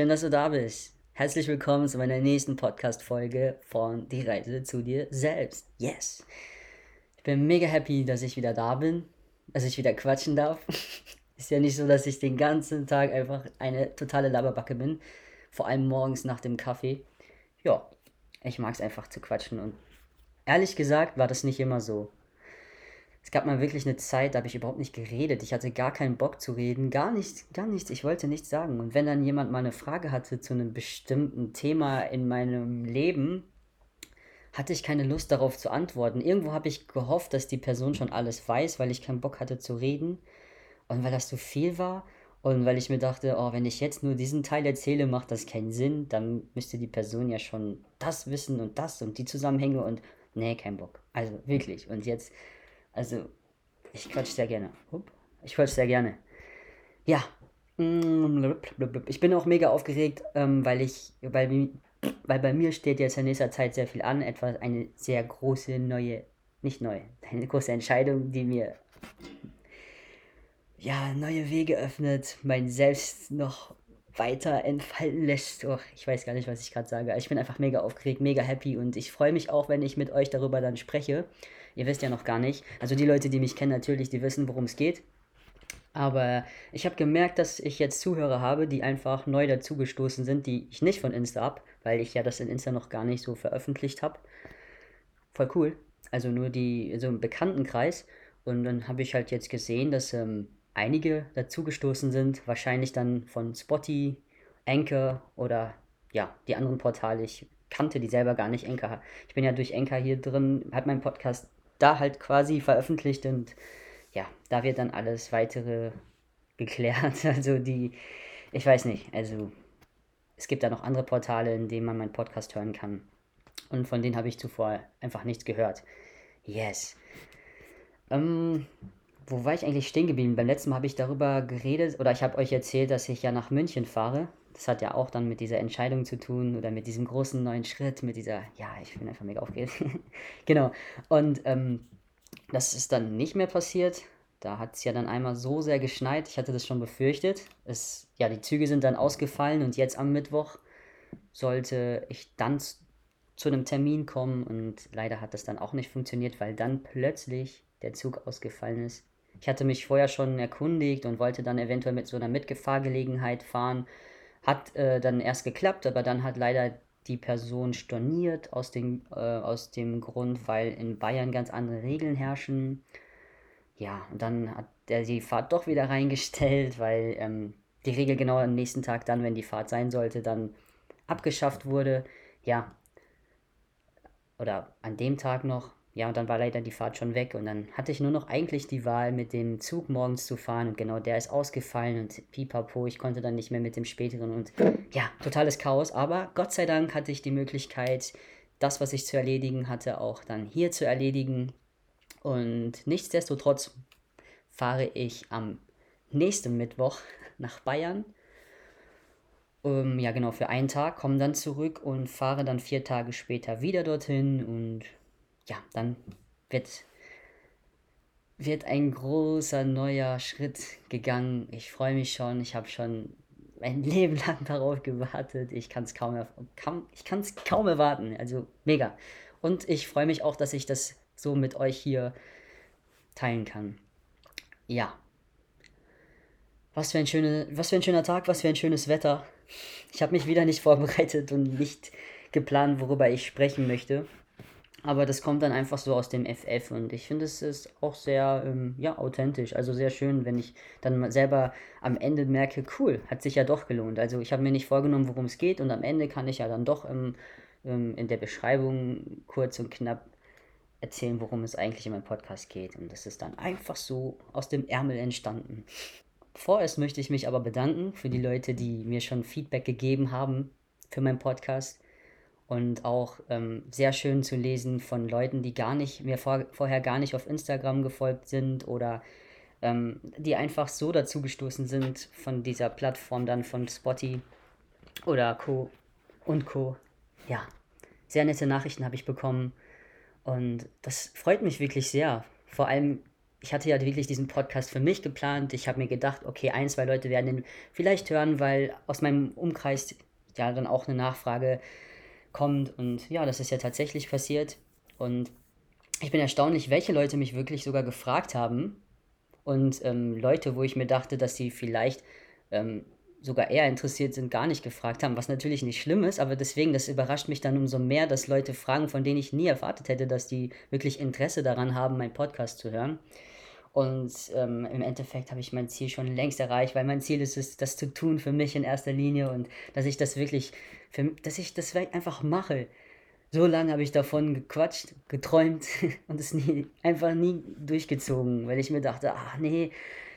Schön, dass du da bist. Herzlich willkommen zu meiner nächsten Podcast-Folge von Die Reise zu dir selbst. Yes! Ich bin mega happy, dass ich wieder da bin, dass ich wieder quatschen darf. Ist ja nicht so, dass ich den ganzen Tag einfach eine totale Laberbacke bin. Vor allem morgens nach dem Kaffee. Ja, ich mag es einfach zu quatschen und ehrlich gesagt war das nicht immer so. Es gab mal wirklich eine Zeit, da habe ich überhaupt nicht geredet. Ich hatte gar keinen Bock zu reden. Gar nichts, gar nichts. Ich wollte nichts sagen. Und wenn dann jemand mal eine Frage hatte zu einem bestimmten Thema in meinem Leben, hatte ich keine Lust darauf zu antworten. Irgendwo habe ich gehofft, dass die Person schon alles weiß, weil ich keinen Bock hatte zu reden. Und weil das zu viel war. Und weil ich mir dachte, oh, wenn ich jetzt nur diesen Teil erzähle, macht das keinen Sinn. Dann müsste die Person ja schon das wissen und das und die Zusammenhänge und nee, kein Bock. Also wirklich. Und jetzt also, ich quatsch sehr gerne. Ich quatsch sehr gerne. Ja. Ich bin auch mega aufgeregt, ähm, weil ich, weil, weil bei mir steht jetzt in nächster Zeit sehr viel an. Etwas, eine sehr große neue, nicht neu, eine große Entscheidung, die mir ja, neue Wege öffnet, mein Selbst noch weiter entfalten lässt. Oh, ich weiß gar nicht, was ich gerade sage. Ich bin einfach mega aufgeregt, mega happy und ich freue mich auch, wenn ich mit euch darüber dann spreche. Ihr wisst ja noch gar nicht. Also die Leute, die mich kennen natürlich, die wissen, worum es geht. Aber ich habe gemerkt, dass ich jetzt Zuhörer habe, die einfach neu dazugestoßen sind, die ich nicht von Insta habe, weil ich ja das in Insta noch gar nicht so veröffentlicht habe. Voll cool. Also nur die, so im Bekanntenkreis. Und dann habe ich halt jetzt gesehen, dass ähm, einige dazugestoßen sind. Wahrscheinlich dann von Spotty, Anchor oder ja, die anderen Portale. Ich kannte die selber gar nicht, Anchor. Ich bin ja durch Anchor hier drin, hat meinen Podcast da halt quasi veröffentlicht und ja, da wird dann alles weitere geklärt. Also die, ich weiß nicht, also es gibt da noch andere Portale, in denen man meinen Podcast hören kann. Und von denen habe ich zuvor einfach nichts gehört. Yes. Ähm, wo war ich eigentlich stehen geblieben? Beim letzten Mal habe ich darüber geredet oder ich habe euch erzählt, dass ich ja nach München fahre. Das hat ja auch dann mit dieser Entscheidung zu tun oder mit diesem großen neuen Schritt, mit dieser, ja, ich bin einfach mega aufgeregt. genau. Und ähm, das ist dann nicht mehr passiert. Da hat es ja dann einmal so sehr geschneit. Ich hatte das schon befürchtet. Es, ja, die Züge sind dann ausgefallen und jetzt am Mittwoch sollte ich dann zu einem Termin kommen und leider hat das dann auch nicht funktioniert, weil dann plötzlich der Zug ausgefallen ist. Ich hatte mich vorher schon erkundigt und wollte dann eventuell mit so einer Mitgefahrgelegenheit fahren. Hat äh, dann erst geklappt, aber dann hat leider die Person storniert aus dem, äh, aus dem Grund, weil in Bayern ganz andere Regeln herrschen. Ja, und dann hat er die Fahrt doch wieder reingestellt, weil ähm, die Regel genau am nächsten Tag dann, wenn die Fahrt sein sollte, dann abgeschafft wurde. Ja, oder an dem Tag noch. Ja, und dann war leider die Fahrt schon weg und dann hatte ich nur noch eigentlich die Wahl, mit dem Zug morgens zu fahren und genau der ist ausgefallen und pipapo, ich konnte dann nicht mehr mit dem späteren und ja, totales Chaos, aber Gott sei Dank hatte ich die Möglichkeit, das, was ich zu erledigen hatte, auch dann hier zu erledigen und nichtsdestotrotz fahre ich am nächsten Mittwoch nach Bayern. Um, ja, genau, für einen Tag, komme dann zurück und fahre dann vier Tage später wieder dorthin und ja, dann wird, wird ein großer neuer Schritt gegangen. Ich freue mich schon. Ich habe schon mein Leben lang darauf gewartet. Ich kann es kaum, kaum, kaum erwarten. Also mega. Und ich freue mich auch, dass ich das so mit euch hier teilen kann. Ja. Was für, ein schöne, was für ein schöner Tag, was für ein schönes Wetter. Ich habe mich wieder nicht vorbereitet und nicht geplant, worüber ich sprechen möchte. Aber das kommt dann einfach so aus dem FF und ich finde, es ist auch sehr, ähm, ja, authentisch. Also sehr schön, wenn ich dann selber am Ende merke, cool, hat sich ja doch gelohnt. Also ich habe mir nicht vorgenommen, worum es geht und am Ende kann ich ja dann doch im, ähm, in der Beschreibung kurz und knapp erzählen, worum es eigentlich in meinem Podcast geht. Und das ist dann einfach so aus dem Ärmel entstanden. Vorerst möchte ich mich aber bedanken für die Leute, die mir schon Feedback gegeben haben für meinen Podcast und auch ähm, sehr schön zu lesen von Leuten, die gar nicht mir vor, vorher gar nicht auf Instagram gefolgt sind oder ähm, die einfach so dazu gestoßen sind von dieser Plattform dann von Spotty oder Co. und Co. Ja, sehr nette Nachrichten habe ich bekommen und das freut mich wirklich sehr. Vor allem ich hatte ja wirklich diesen Podcast für mich geplant. Ich habe mir gedacht, okay, ein, zwei Leute werden den vielleicht hören, weil aus meinem Umkreis ja dann auch eine Nachfrage kommt. Und ja, das ist ja tatsächlich passiert. Und ich bin erstaunlich, welche Leute mich wirklich sogar gefragt haben. Und ähm, Leute, wo ich mir dachte, dass sie vielleicht ähm, sogar eher interessiert sind, gar nicht gefragt haben, was natürlich nicht schlimm ist, aber deswegen, das überrascht mich dann umso mehr, dass Leute fragen, von denen ich nie erwartet hätte, dass die wirklich Interesse daran haben, meinen Podcast zu hören. Und ähm, im Endeffekt habe ich mein Ziel schon längst erreicht, weil mein Ziel ist es, das zu tun für mich in erster Linie und dass ich das wirklich, für, dass ich das einfach mache. So lange habe ich davon gequatscht, geträumt und es nie, einfach nie durchgezogen, weil ich mir dachte, ach nee,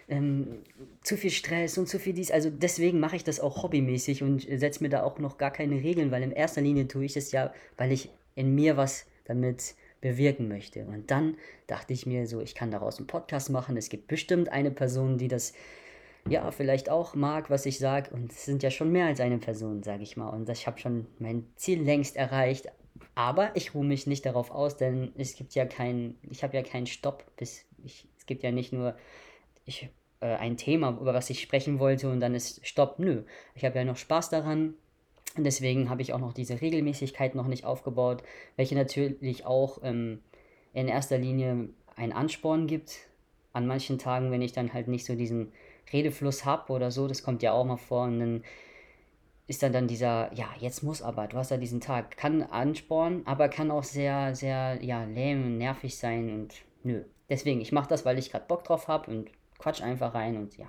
ähm, zu viel Stress und zu viel dies. Also deswegen mache ich das auch hobbymäßig und setze mir da auch noch gar keine Regeln, weil in erster Linie tue ich es ja, weil ich in mir was damit bewirken möchte. Und dann dachte ich mir so, ich kann daraus einen Podcast machen. Es gibt bestimmt eine Person, die das ja vielleicht auch mag, was ich sage. Und es sind ja schon mehr als eine Person, sage ich mal. Und ich habe schon mein Ziel längst erreicht. Aber ich ruhe mich nicht darauf aus, denn es gibt ja keinen, ich habe ja keinen Stopp. Bis ich, es gibt ja nicht nur, ich äh, ein Thema, über was ich sprechen wollte und dann ist Stopp. Nö, ich habe ja noch Spaß daran und deswegen habe ich auch noch diese Regelmäßigkeit noch nicht aufgebaut, welche natürlich auch ähm, in erster Linie einen Ansporn gibt. An manchen Tagen, wenn ich dann halt nicht so diesen Redefluss habe oder so, das kommt ja auch mal vor und dann ist dann dann dieser, ja, jetzt muss aber, du hast ja diesen Tag, kann anspornen, aber kann auch sehr, sehr, ja, lähm und nervig sein und nö. Deswegen, ich mache das, weil ich gerade Bock drauf habe und quatsch einfach rein und ja.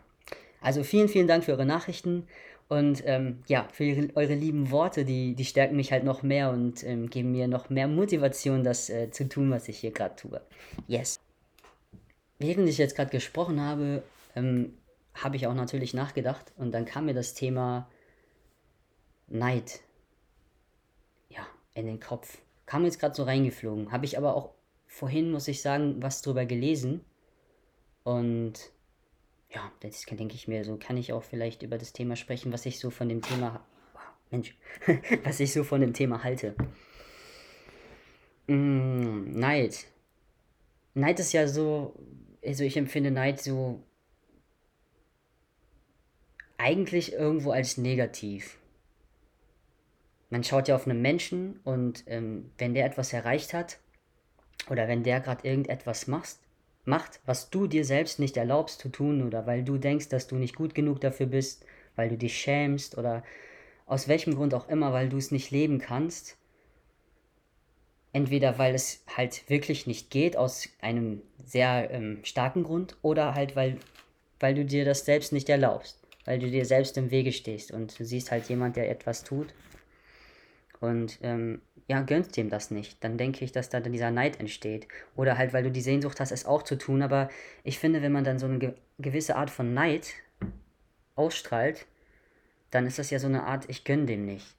Also vielen, vielen Dank für eure Nachrichten und ähm, ja, für ihre, eure lieben Worte, die, die stärken mich halt noch mehr und ähm, geben mir noch mehr Motivation, das äh, zu tun, was ich hier gerade tue. Yes. Während ich jetzt gerade gesprochen habe, ähm, habe ich auch natürlich nachgedacht und dann kam mir das Thema Neid. Ja, in den Kopf. Kam jetzt gerade so reingeflogen. Habe ich aber auch vorhin, muss ich sagen, was drüber gelesen. Und ja, das denke ich mir, so kann ich auch vielleicht über das Thema sprechen, was ich so von dem Thema, wow, Mensch, was ich so von dem Thema halte. Mm, Neid. Neid ist ja so, also ich empfinde Neid so eigentlich irgendwo als negativ. Man schaut ja auf einen Menschen und ähm, wenn der etwas erreicht hat oder wenn der gerade irgendetwas macht, macht, was du dir selbst nicht erlaubst zu tun oder weil du denkst, dass du nicht gut genug dafür bist, weil du dich schämst oder aus welchem Grund auch immer, weil du es nicht leben kannst. Entweder weil es halt wirklich nicht geht, aus einem sehr ähm, starken Grund, oder halt weil, weil du dir das selbst nicht erlaubst, weil du dir selbst im Wege stehst und du siehst halt jemand, der etwas tut und ähm, ja, gönnst dem das nicht. Dann denke ich, dass da dann dieser Neid entsteht. Oder halt, weil du die Sehnsucht hast, es auch zu tun. Aber ich finde, wenn man dann so eine ge gewisse Art von Neid ausstrahlt, dann ist das ja so eine Art, ich gönne dem nicht.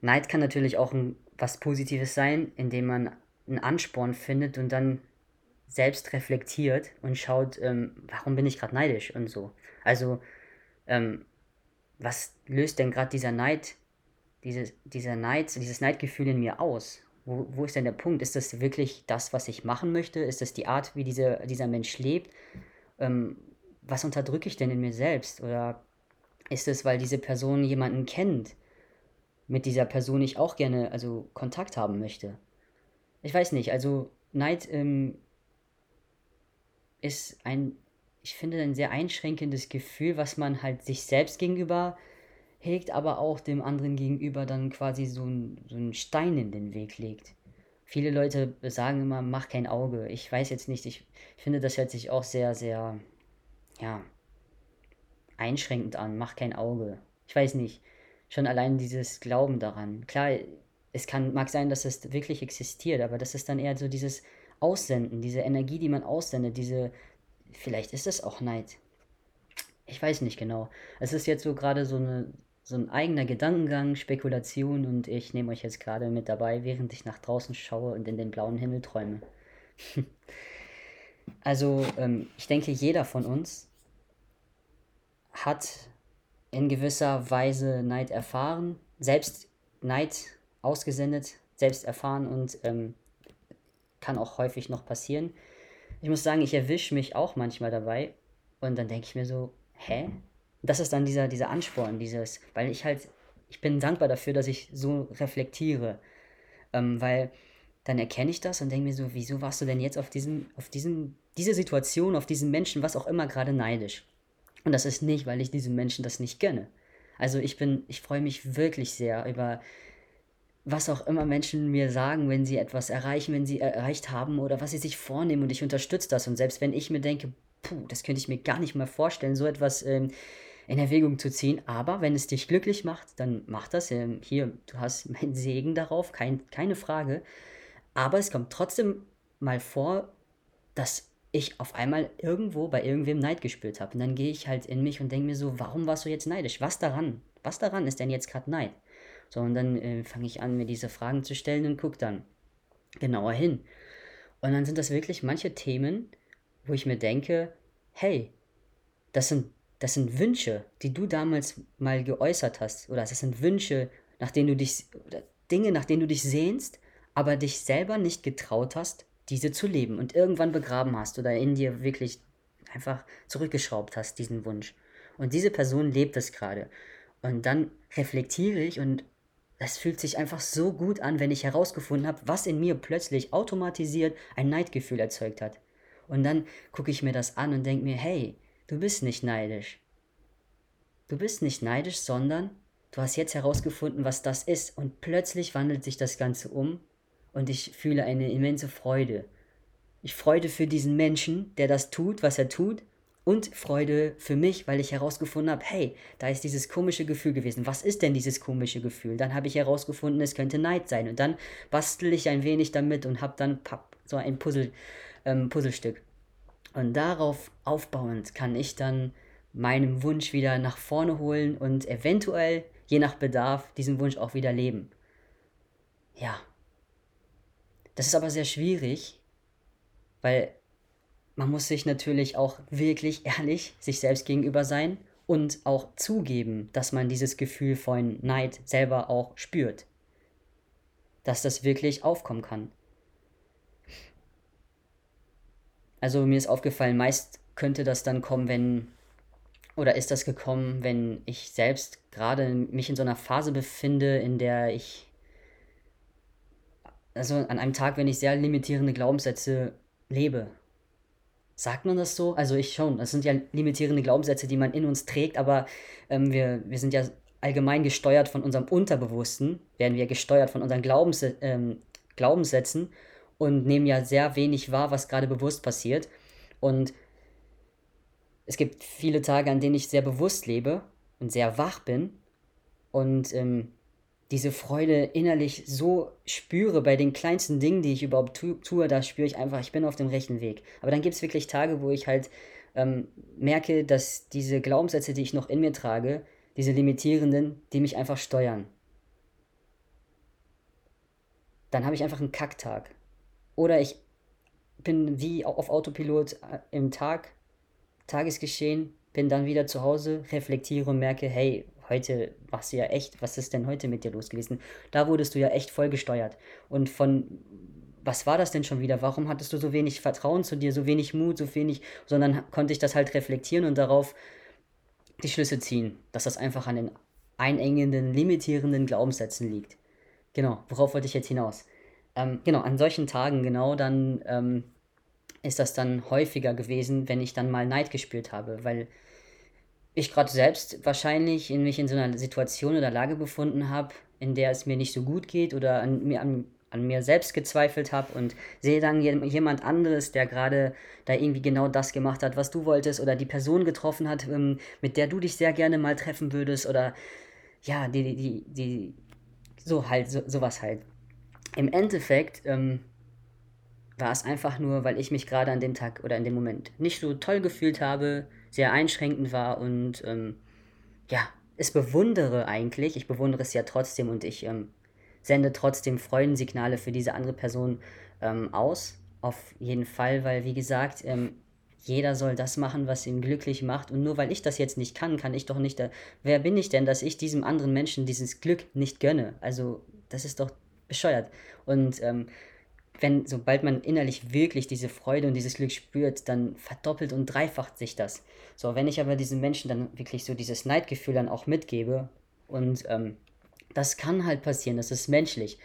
Neid kann natürlich auch ein, was Positives sein, indem man einen Ansporn findet und dann selbst reflektiert und schaut, ähm, warum bin ich gerade neidisch und so. Also, ähm, was löst denn gerade dieser Neid diese, dieser Neid, dieses Neidgefühl in mir aus? Wo, wo ist denn der Punkt? Ist das wirklich das, was ich machen möchte? Ist das die Art, wie diese, dieser Mensch lebt? Ähm, was unterdrücke ich denn in mir selbst? Oder ist es, weil diese Person jemanden kennt, mit dieser Person ich auch gerne also Kontakt haben möchte? Ich weiß nicht, also Neid ähm, ist ein, ich finde, ein sehr einschränkendes Gefühl, was man halt sich selbst gegenüber hegt, aber auch dem anderen gegenüber dann quasi so, ein, so einen Stein in den Weg legt. Viele Leute sagen immer, mach kein Auge. Ich weiß jetzt nicht, ich finde, das hört sich auch sehr, sehr, ja, einschränkend an. Mach kein Auge. Ich weiß nicht. Schon allein dieses Glauben daran. Klar, es kann, mag sein, dass es wirklich existiert, aber das ist dann eher so dieses Aussenden, diese Energie, die man aussendet, diese, vielleicht ist es auch Neid. Ich weiß nicht genau. Es ist jetzt so gerade so eine so ein eigener Gedankengang, Spekulation und ich nehme euch jetzt gerade mit dabei, während ich nach draußen schaue und in den blauen Himmel träume. also ähm, ich denke, jeder von uns hat in gewisser Weise Neid erfahren, selbst Neid ausgesendet, selbst erfahren und ähm, kann auch häufig noch passieren. ich muss sagen, ich erwische mich auch manchmal dabei und dann denke ich mir so, hä? Das ist dann dieser, dieser Ansporn, dieses, weil ich halt, ich bin dankbar dafür, dass ich so reflektiere. Ähm, weil dann erkenne ich das und denke mir so, wieso warst du denn jetzt auf diesem, auf diesem, diese Situation, auf diesen Menschen, was auch immer, gerade neidisch? Und das ist nicht, weil ich diesem Menschen das nicht gönne. Also ich bin, ich freue mich wirklich sehr über was auch immer Menschen mir sagen, wenn sie etwas erreichen, wenn sie erreicht haben oder was sie sich vornehmen und ich unterstütze das. Und selbst wenn ich mir denke, puh, das könnte ich mir gar nicht mal vorstellen, so etwas ähm, in Erwägung zu ziehen. Aber wenn es dich glücklich macht, dann mach das. Ähm, hier, du hast meinen Segen darauf, kein, keine Frage. Aber es kommt trotzdem mal vor, dass ich auf einmal irgendwo bei irgendwem Neid gespürt habe. Und dann gehe ich halt in mich und denke mir so, warum warst du jetzt neidisch? Was daran? Was daran ist denn jetzt gerade Neid? So, und dann äh, fange ich an, mir diese Fragen zu stellen und gucke dann genauer hin. Und dann sind das wirklich manche Themen, wo ich mir denke, hey, das sind, das sind Wünsche, die du damals mal geäußert hast. Oder das sind Wünsche, nach denen du dich, oder Dinge, nach denen du dich sehnst, aber dich selber nicht getraut hast, diese zu leben und irgendwann begraben hast oder in dir wirklich einfach zurückgeschraubt hast, diesen Wunsch. Und diese Person lebt es gerade. Und dann reflektiere ich und es fühlt sich einfach so gut an, wenn ich herausgefunden habe, was in mir plötzlich automatisiert ein Neidgefühl erzeugt hat. Und dann gucke ich mir das an und denke mir, hey, du bist nicht neidisch. Du bist nicht neidisch, sondern du hast jetzt herausgefunden, was das ist. Und plötzlich wandelt sich das Ganze um und ich fühle eine immense Freude. Ich Freude für diesen Menschen, der das tut, was er tut und Freude für mich, weil ich herausgefunden habe, hey, da ist dieses komische Gefühl gewesen. Was ist denn dieses komische Gefühl? Dann habe ich herausgefunden, es könnte Neid sein. Und dann bastel ich ein wenig damit und habe dann papp, so ein Puzzle, ähm, Puzzlestück. Und darauf aufbauend kann ich dann meinen Wunsch wieder nach vorne holen und eventuell, je nach Bedarf, diesen Wunsch auch wieder leben. Ja. Das ist aber sehr schwierig, weil man muss sich natürlich auch wirklich ehrlich sich selbst gegenüber sein und auch zugeben, dass man dieses Gefühl von Neid selber auch spürt. Dass das wirklich aufkommen kann. Also mir ist aufgefallen, meist könnte das dann kommen, wenn oder ist das gekommen, wenn ich selbst gerade mich in so einer Phase befinde, in der ich also an einem Tag, wenn ich sehr limitierende Glaubenssätze lebe Sagt man das so? Also ich schon. Das sind ja limitierende Glaubenssätze, die man in uns trägt, aber ähm, wir, wir sind ja allgemein gesteuert von unserem Unterbewussten, werden wir gesteuert von unseren Glaubens, ähm, Glaubenssätzen und nehmen ja sehr wenig wahr, was gerade bewusst passiert. Und es gibt viele Tage, an denen ich sehr bewusst lebe und sehr wach bin und ähm, diese Freude innerlich so spüre bei den kleinsten Dingen, die ich überhaupt tu tue, da spüre ich einfach, ich bin auf dem rechten Weg. Aber dann gibt es wirklich Tage, wo ich halt ähm, merke, dass diese Glaubenssätze, die ich noch in mir trage, diese limitierenden, die mich einfach steuern. Dann habe ich einfach einen Kacktag. Oder ich bin wie auf Autopilot äh, im Tag, Tagesgeschehen, bin dann wieder zu Hause, reflektiere und merke, hey, heute warst du ja echt, was ist denn heute mit dir los gewesen? Da wurdest du ja echt voll gesteuert. Und von, was war das denn schon wieder? Warum hattest du so wenig Vertrauen zu dir, so wenig Mut, so wenig, sondern konnte ich das halt reflektieren und darauf die Schlüsse ziehen, dass das einfach an den einengenden, limitierenden Glaubenssätzen liegt. Genau, worauf wollte ich jetzt hinaus? Ähm, genau, an solchen Tagen genau dann ähm, ist das dann häufiger gewesen, wenn ich dann mal Neid gespürt habe, weil ich gerade selbst wahrscheinlich in mich in so einer Situation oder Lage befunden habe, in der es mir nicht so gut geht oder an mir, an, an mir selbst gezweifelt habe und sehe dann jemand anderes, der gerade da irgendwie genau das gemacht hat, was du wolltest oder die Person getroffen hat, ähm, mit der du dich sehr gerne mal treffen würdest oder ja, die, die, die, so halt, so, sowas halt. Im Endeffekt ähm, war es einfach nur, weil ich mich gerade an dem Tag oder in dem Moment nicht so toll gefühlt habe, sehr einschränkend war und ähm, ja, es bewundere eigentlich. Ich bewundere es ja trotzdem und ich ähm, sende trotzdem Freudensignale für diese andere Person ähm, aus. Auf jeden Fall, weil wie gesagt, ähm, jeder soll das machen, was ihn glücklich macht. Und nur weil ich das jetzt nicht kann, kann ich doch nicht. Da, wer bin ich denn, dass ich diesem anderen Menschen dieses Glück nicht gönne? Also, das ist doch bescheuert. Und ähm, wenn, sobald man innerlich wirklich diese Freude und dieses Glück spürt, dann verdoppelt und dreifacht sich das. So, wenn ich aber diesen Menschen dann wirklich so dieses Neidgefühl dann auch mitgebe und ähm, das kann halt passieren, das ist menschlich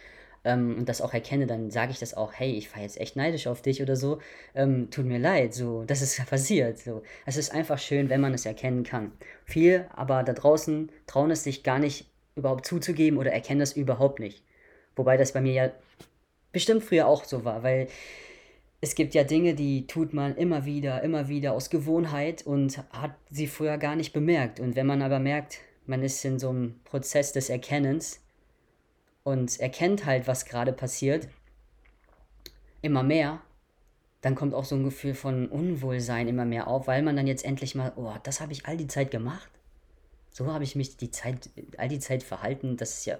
ähm, und das auch erkenne, dann sage ich das auch, hey, ich war jetzt echt neidisch auf dich oder so, ähm, tut mir leid, so, das ist passiert. So. Es ist einfach schön, wenn man es erkennen kann. Viele aber da draußen trauen es sich gar nicht überhaupt zuzugeben oder erkennen das überhaupt nicht. Wobei das bei mir ja bestimmt früher auch so war, weil es gibt ja Dinge, die tut man immer wieder, immer wieder aus Gewohnheit und hat sie früher gar nicht bemerkt. Und wenn man aber merkt, man ist in so einem Prozess des Erkennens, und erkennt halt, was gerade passiert, immer mehr, dann kommt auch so ein Gefühl von Unwohlsein immer mehr auf, weil man dann jetzt endlich mal, oh, das habe ich all die Zeit gemacht. So habe ich mich die Zeit, all die Zeit verhalten, das ist ja,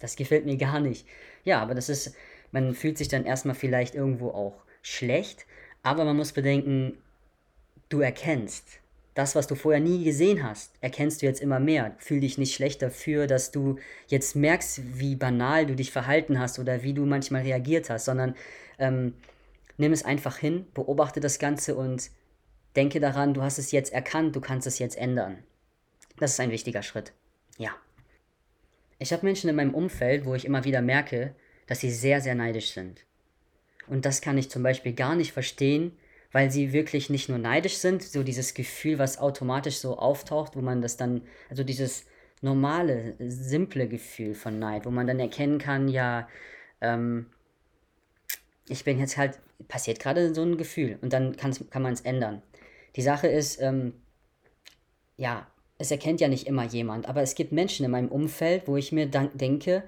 das gefällt mir gar nicht. Ja, aber das ist, man fühlt sich dann erstmal vielleicht irgendwo auch schlecht, aber man muss bedenken, du erkennst, das, was du vorher nie gesehen hast, erkennst du jetzt immer mehr. Fühl dich nicht schlecht dafür, dass du jetzt merkst, wie banal du dich verhalten hast oder wie du manchmal reagiert hast, sondern ähm, nimm es einfach hin, beobachte das Ganze und denke daran, du hast es jetzt erkannt, du kannst es jetzt ändern. Das ist ein wichtiger Schritt. Ja. Ich habe Menschen in meinem Umfeld, wo ich immer wieder merke, dass sie sehr, sehr neidisch sind. Und das kann ich zum Beispiel gar nicht verstehen, weil sie wirklich nicht nur neidisch sind, so dieses Gefühl, was automatisch so auftaucht, wo man das dann, also dieses normale, simple Gefühl von Neid, wo man dann erkennen kann, ja, ähm, ich bin jetzt halt, passiert gerade so ein Gefühl und dann kann man es ändern. Die Sache ist, ähm, ja, es erkennt ja nicht immer jemand, aber es gibt Menschen in meinem Umfeld, wo ich mir denke,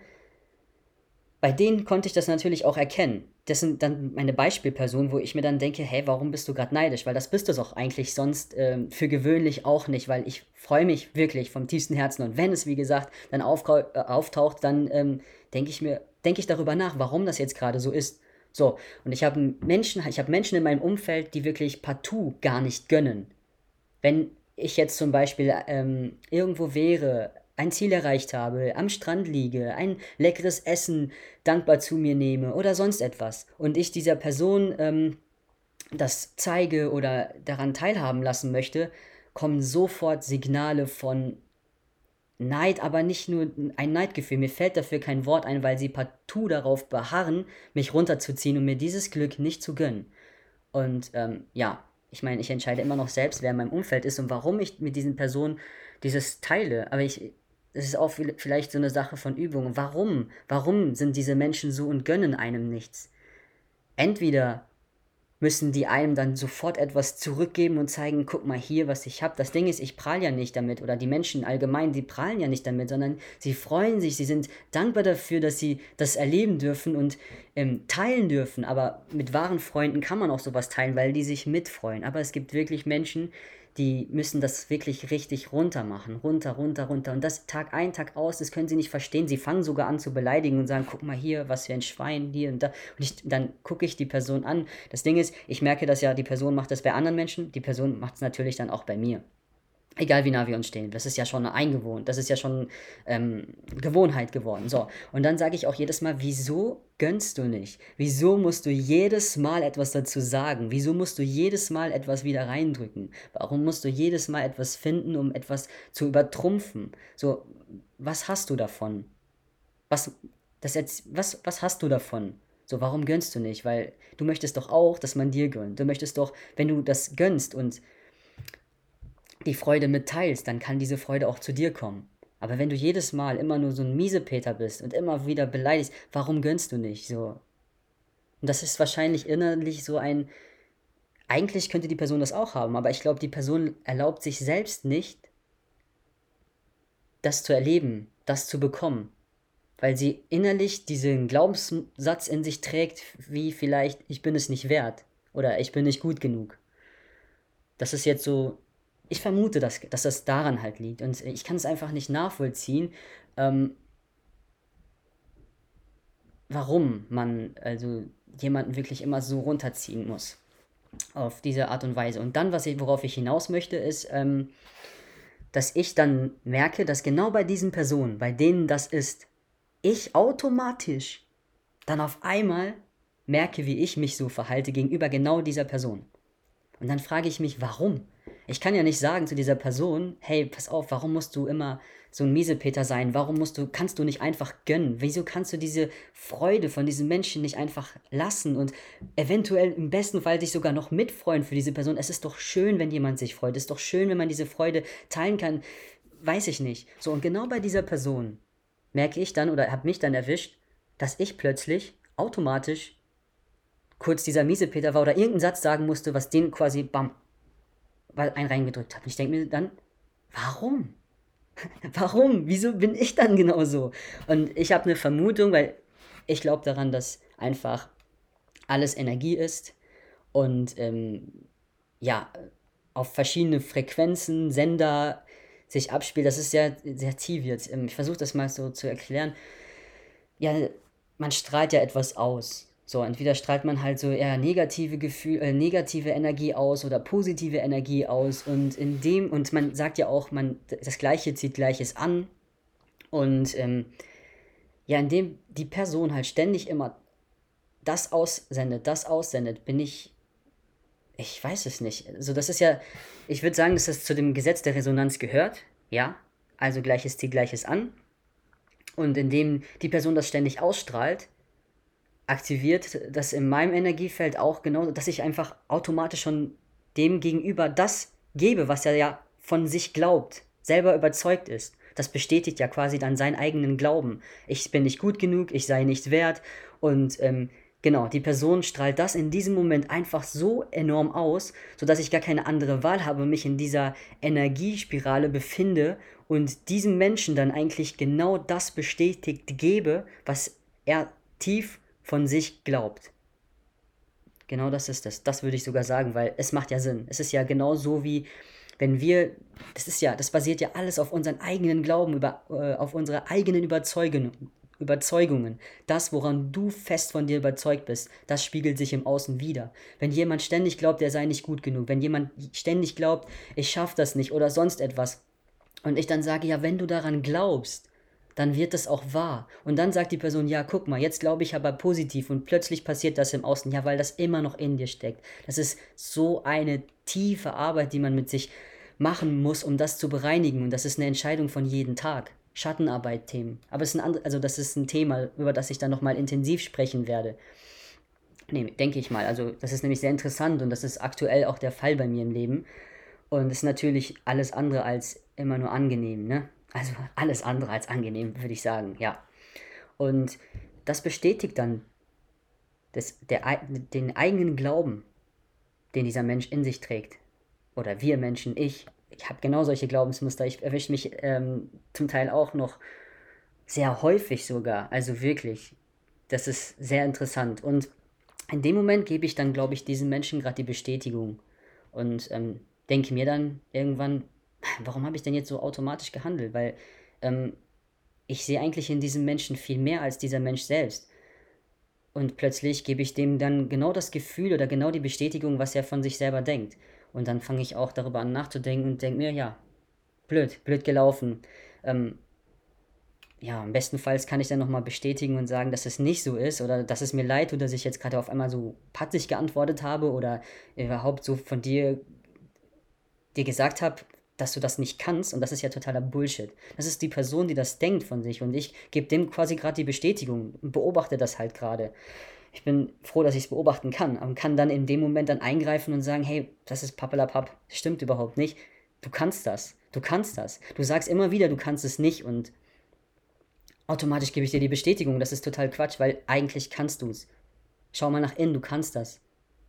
bei denen konnte ich das natürlich auch erkennen das sind dann meine Beispielpersonen, wo ich mir dann denke, hey, warum bist du gerade neidisch? Weil das bist du doch eigentlich sonst ähm, für gewöhnlich auch nicht, weil ich freue mich wirklich vom tiefsten Herzen und wenn es, wie gesagt, dann äh, auftaucht, dann ähm, denke ich mir, denke ich darüber nach, warum das jetzt gerade so ist. So, und ich habe Menschen, ich habe Menschen in meinem Umfeld, die wirklich partout gar nicht gönnen. Wenn ich jetzt zum Beispiel ähm, irgendwo wäre, ein Ziel erreicht habe, am Strand liege, ein leckeres Essen dankbar zu mir nehme oder sonst etwas und ich dieser Person ähm, das zeige oder daran teilhaben lassen möchte, kommen sofort Signale von Neid, aber nicht nur ein Neidgefühl. Mir fällt dafür kein Wort ein, weil sie partout darauf beharren, mich runterzuziehen und mir dieses Glück nicht zu gönnen. Und ähm, ja, ich meine, ich entscheide immer noch selbst, wer in meinem Umfeld ist und warum ich mit diesen Personen dieses teile. Aber ich, es ist auch vielleicht so eine Sache von Übung. Warum? Warum sind diese Menschen so und gönnen einem nichts? Entweder müssen die einem dann sofort etwas zurückgeben und zeigen, guck mal hier, was ich habe. Das Ding ist, ich prahle ja nicht damit oder die Menschen allgemein, die prahlen ja nicht damit, sondern sie freuen sich, sie sind dankbar dafür, dass sie das erleben dürfen und ähm, teilen dürfen. Aber mit wahren Freunden kann man auch sowas teilen, weil die sich mitfreuen. Aber es gibt wirklich Menschen, die müssen das wirklich richtig runter machen. Runter, runter, runter. Und das Tag ein, Tag aus, das können sie nicht verstehen. Sie fangen sogar an zu beleidigen und sagen, guck mal hier, was für ein Schwein, hier und da. Und ich, dann gucke ich die Person an. Das Ding ist, ich merke dass ja, die Person macht das bei anderen Menschen, die Person macht es natürlich dann auch bei mir. Egal wie nah wir uns stehen. Das ist ja schon eingewohnt. Das ist ja schon ähm, Gewohnheit geworden. So. Und dann sage ich auch jedes Mal, wieso gönnst du nicht? Wieso musst du jedes Mal etwas dazu sagen? Wieso musst du jedes Mal etwas wieder reindrücken? Warum musst du jedes Mal etwas finden, um etwas zu übertrumpfen? So, was hast du davon? Was, das jetzt, was, was hast du davon? So, warum gönnst du nicht? Weil du möchtest doch auch, dass man dir gönnt. Du möchtest doch, wenn du das gönnst und die Freude mitteilst, dann kann diese Freude auch zu dir kommen. Aber wenn du jedes Mal immer nur so ein Miesepeter bist und immer wieder beleidigst, warum gönnst du nicht so? Und das ist wahrscheinlich innerlich so ein. Eigentlich könnte die Person das auch haben, aber ich glaube, die Person erlaubt sich selbst nicht, das zu erleben, das zu bekommen. Weil sie innerlich diesen Glaubenssatz in sich trägt, wie vielleicht, ich bin es nicht wert oder ich bin nicht gut genug. Das ist jetzt so ich vermute, dass, dass das daran halt liegt. Und ich kann es einfach nicht nachvollziehen, ähm, warum man also jemanden wirklich immer so runterziehen muss. Auf diese Art und Weise. Und dann, was ich, worauf ich hinaus möchte, ist, ähm, dass ich dann merke, dass genau bei diesen Personen, bei denen das ist, ich automatisch dann auf einmal merke, wie ich mich so verhalte gegenüber genau dieser Person. Und dann frage ich mich, warum? Ich kann ja nicht sagen zu dieser Person, hey, pass auf, warum musst du immer so ein Miesepeter sein? Warum musst du, kannst du nicht einfach gönnen? Wieso kannst du diese Freude von diesem Menschen nicht einfach lassen und eventuell im besten Fall dich sogar noch mitfreuen für diese Person? Es ist doch schön, wenn jemand sich freut. Es ist doch schön, wenn man diese Freude teilen kann. Weiß ich nicht. So, und genau bei dieser Person merke ich dann oder habe mich dann erwischt, dass ich plötzlich automatisch kurz dieser Miesepeter war oder irgendeinen Satz sagen musste, was den quasi bam, einen reingedrückt hat. Und ich denke mir dann, warum? warum? Wieso bin ich dann genauso? Und ich habe eine Vermutung, weil ich glaube daran, dass einfach alles Energie ist und ähm, ja, auf verschiedene Frequenzen, Sender sich abspielt. Das ist sehr, sehr tief jetzt. Ähm, ich versuche das mal so zu erklären. Ja, man strahlt ja etwas aus. So, entweder strahlt man halt so eher negative Gefühl, äh, negative Energie aus oder positive Energie aus. Und in dem, und man sagt ja auch, man, das Gleiche zieht Gleiches an. Und ähm, ja, indem die Person halt ständig immer das aussendet, das aussendet, bin ich. Ich weiß es nicht. Also, das ist ja, ich würde sagen, dass das zu dem Gesetz der Resonanz gehört. Ja. Also Gleiches zieht Gleiches an. Und indem die Person das ständig ausstrahlt, aktiviert das in meinem Energiefeld auch genau, dass ich einfach automatisch schon dem gegenüber das gebe, was er ja von sich glaubt, selber überzeugt ist. Das bestätigt ja quasi dann seinen eigenen Glauben. Ich bin nicht gut genug, ich sei nicht wert. Und ähm, genau, die Person strahlt das in diesem Moment einfach so enorm aus, sodass ich gar keine andere Wahl habe, mich in dieser Energiespirale befinde und diesem Menschen dann eigentlich genau das bestätigt gebe, was er tief von sich glaubt. Genau das ist es. Das würde ich sogar sagen, weil es macht ja Sinn. Es ist ja genau so wie wenn wir, das ist ja, das basiert ja alles auf unseren eigenen Glauben, über, äh, auf unsere eigenen Überzeugungen, Überzeugungen. Das, woran du fest von dir überzeugt bist, das spiegelt sich im Außen wieder. Wenn jemand ständig glaubt, er sei nicht gut genug, wenn jemand ständig glaubt, ich schaffe das nicht oder sonst etwas, und ich dann sage, ja, wenn du daran glaubst, dann wird das auch wahr. Und dann sagt die Person, ja, guck mal, jetzt glaube ich aber positiv und plötzlich passiert das im Außen, ja, weil das immer noch in dir steckt. Das ist so eine tiefe Arbeit, die man mit sich machen muss, um das zu bereinigen. Und das ist eine Entscheidung von jedem Tag. Schattenarbeit-Themen. Aber es ist ein also das ist ein Thema, über das ich dann nochmal intensiv sprechen werde. Nee, denke ich mal. Also, das ist nämlich sehr interessant und das ist aktuell auch der Fall bei mir im Leben. Und es ist natürlich alles andere als immer nur angenehm, ne? Also alles andere als angenehm, würde ich sagen, ja. Und das bestätigt dann das, der, den eigenen Glauben, den dieser Mensch in sich trägt. Oder wir Menschen, ich. Ich habe genau solche Glaubensmuster. Ich erwische mich ähm, zum Teil auch noch sehr häufig sogar. Also wirklich. Das ist sehr interessant. Und in dem Moment gebe ich dann, glaube ich, diesen Menschen gerade die Bestätigung. Und ähm, denke mir dann irgendwann, warum habe ich denn jetzt so automatisch gehandelt? Weil ähm, ich sehe eigentlich in diesem Menschen viel mehr als dieser Mensch selbst. Und plötzlich gebe ich dem dann genau das Gefühl oder genau die Bestätigung, was er von sich selber denkt. Und dann fange ich auch darüber an nachzudenken und denke mir, ja, blöd, blöd gelaufen. Ähm, ja, im besten Fall kann ich dann nochmal bestätigen und sagen, dass es nicht so ist oder dass es mir leid tut, dass ich jetzt gerade auf einmal so patzig geantwortet habe oder überhaupt so von dir dir gesagt habe, dass du das nicht kannst und das ist ja totaler Bullshit. Das ist die Person, die das denkt von sich und ich gebe dem quasi gerade die Bestätigung und beobachte das halt gerade. Ich bin froh, dass ich es beobachten kann und kann dann in dem Moment dann eingreifen und sagen, hey, das ist pappelapapp, stimmt überhaupt nicht. Du kannst das, du kannst das. Du sagst immer wieder, du kannst es nicht und automatisch gebe ich dir die Bestätigung, das ist total Quatsch, weil eigentlich kannst du es. Schau mal nach innen, du kannst das.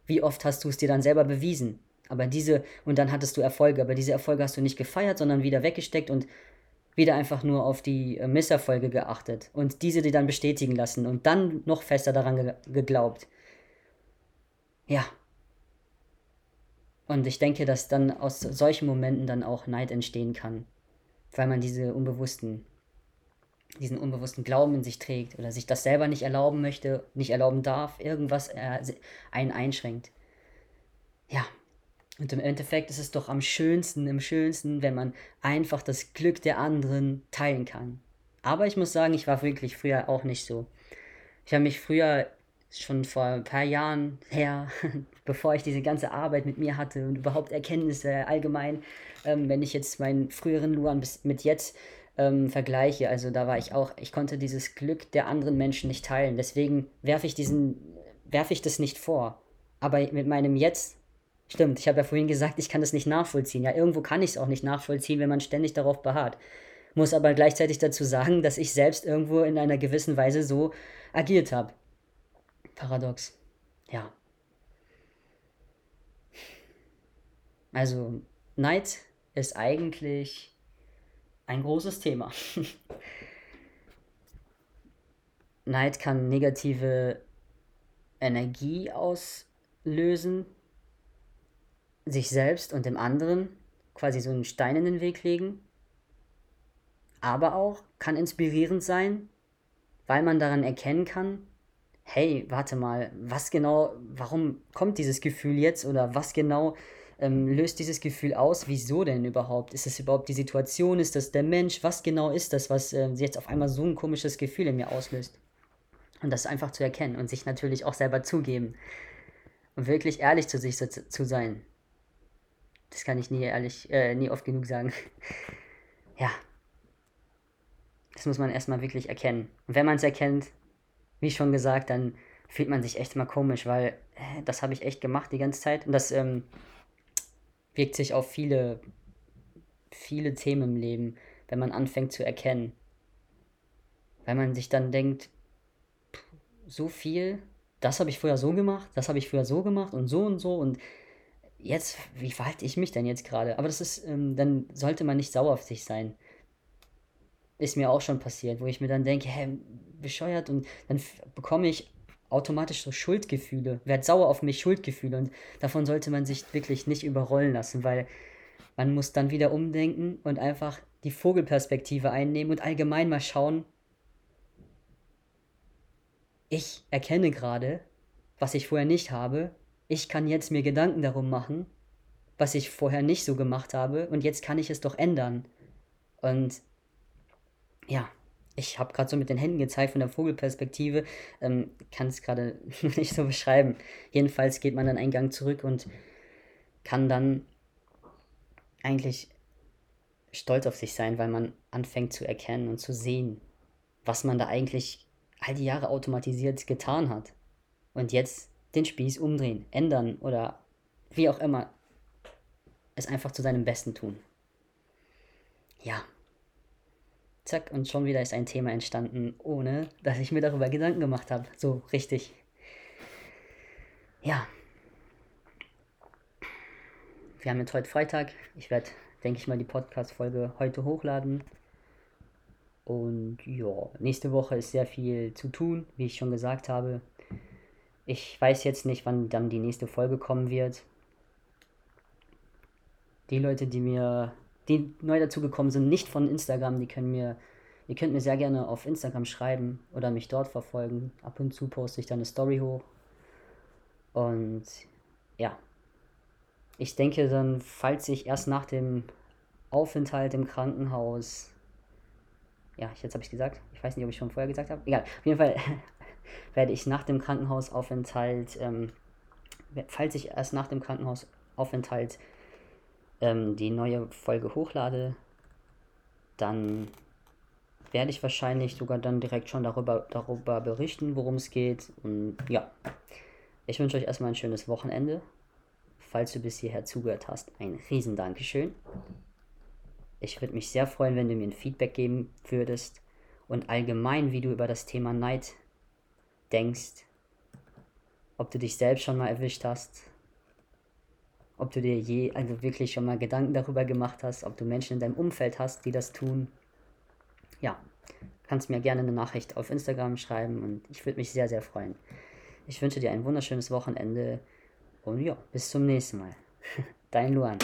Wie oft hast du es dir dann selber bewiesen? Aber diese, und dann hattest du Erfolge, aber diese Erfolge hast du nicht gefeiert, sondern wieder weggesteckt und wieder einfach nur auf die äh, Misserfolge geachtet und diese dir dann bestätigen lassen und dann noch fester daran ge geglaubt. Ja. Und ich denke, dass dann aus solchen Momenten dann auch Neid entstehen kann, weil man diese unbewussten, diesen unbewussten Glauben in sich trägt oder sich das selber nicht erlauben möchte, nicht erlauben darf, irgendwas äh, einen einschränkt. Ja, und im Endeffekt ist es doch am schönsten, im schönsten, wenn man einfach das Glück der anderen teilen kann. Aber ich muss sagen, ich war wirklich früher auch nicht so. Ich habe mich früher schon vor ein paar Jahren her, bevor ich diese ganze Arbeit mit mir hatte und überhaupt Erkenntnisse allgemein, ähm, wenn ich jetzt meinen früheren Luan bis mit jetzt ähm, vergleiche, also da war ich auch, ich konnte dieses Glück der anderen Menschen nicht teilen. Deswegen werfe ich diesen, werfe ich das nicht vor. Aber mit meinem Jetzt, stimmt, ich habe ja vorhin gesagt, ich kann das nicht nachvollziehen. Ja, irgendwo kann ich es auch nicht nachvollziehen, wenn man ständig darauf beharrt. Muss aber gleichzeitig dazu sagen, dass ich selbst irgendwo in einer gewissen Weise so agiert habe. Paradox. Ja. Also, Neid ist eigentlich ein großes Thema. Neid kann negative Energie auslösen, sich selbst und dem anderen quasi so einen Stein in den Weg legen, aber auch kann inspirierend sein, weil man daran erkennen kann, hey, warte mal, was genau, warum kommt dieses Gefühl jetzt oder was genau ähm, löst dieses Gefühl aus? Wieso denn überhaupt? Ist es überhaupt die Situation? Ist das der Mensch? Was genau ist das, was äh, jetzt auf einmal so ein komisches Gefühl in mir auslöst? Und das einfach zu erkennen und sich natürlich auch selber zugeben. Und wirklich ehrlich zu sich zu, zu sein. Das kann ich nie ehrlich, äh, nie oft genug sagen. ja. Das muss man erstmal wirklich erkennen. Und wenn man es erkennt, wie schon gesagt, dann fühlt man sich echt mal komisch, weil äh, das habe ich echt gemacht die ganze Zeit. Und das ähm, wirkt sich auf viele, viele Themen im Leben, wenn man anfängt zu erkennen. Weil man sich dann denkt, so viel, das habe ich früher so gemacht, das habe ich früher so gemacht und so und so und jetzt, wie verhalte ich mich denn jetzt gerade? Aber das ist, ähm, dann sollte man nicht sauer auf sich sein. Ist mir auch schon passiert, wo ich mir dann denke, hä, bescheuert und dann bekomme ich automatisch so Schuldgefühle, werde sauer auf mich, Schuldgefühle und davon sollte man sich wirklich nicht überrollen lassen, weil man muss dann wieder umdenken und einfach die Vogelperspektive einnehmen und allgemein mal schauen, ich erkenne gerade, was ich vorher nicht habe, ich kann jetzt mir Gedanken darum machen, was ich vorher nicht so gemacht habe und jetzt kann ich es doch ändern. Und ja, ich habe gerade so mit den Händen gezeigt von der Vogelperspektive, ähm, kann es gerade nicht so beschreiben. Jedenfalls geht man dann einen Gang zurück und kann dann eigentlich stolz auf sich sein, weil man anfängt zu erkennen und zu sehen, was man da eigentlich all die Jahre automatisiert getan hat. Und jetzt den Spieß umdrehen, ändern oder wie auch immer. Es einfach zu seinem Besten tun. Ja, zack, und schon wieder ist ein Thema entstanden, ohne dass ich mir darüber Gedanken gemacht habe. So richtig. Ja. Wir haben jetzt heute Freitag. Ich werde, denke ich mal, die Podcast-Folge heute hochladen. Und ja, nächste Woche ist sehr viel zu tun, wie ich schon gesagt habe. Ich weiß jetzt nicht, wann dann die nächste Folge kommen wird. Die Leute, die mir die neu dazugekommen sind, nicht von Instagram, die können mir, ihr könnt mir sehr gerne auf Instagram schreiben oder mich dort verfolgen. Ab und zu poste ich dann eine Story hoch. Und ja, ich denke dann, falls ich erst nach dem Aufenthalt im Krankenhaus, ja, jetzt habe ich gesagt, ich weiß nicht, ob ich schon vorher gesagt habe, egal, auf jeden Fall werde ich nach dem Krankenhausaufenthalt, ähm, falls ich erst nach dem Krankenhausaufenthalt ähm, die neue Folge hochlade, dann werde ich wahrscheinlich sogar dann direkt schon darüber, darüber berichten, worum es geht. Und ja, ich wünsche euch erstmal ein schönes Wochenende. Falls du bis hierher zugehört hast, ein riesen Dankeschön. Ich würde mich sehr freuen, wenn du mir ein Feedback geben würdest und allgemein, wie du über das Thema Neid denkst. Ob du dich selbst schon mal erwischt hast, ob du dir je, also wirklich schon mal Gedanken darüber gemacht hast, ob du Menschen in deinem Umfeld hast, die das tun. Ja, kannst mir gerne eine Nachricht auf Instagram schreiben und ich würde mich sehr, sehr freuen. Ich wünsche dir ein wunderschönes Wochenende und ja, bis zum nächsten Mal. Dein Luan.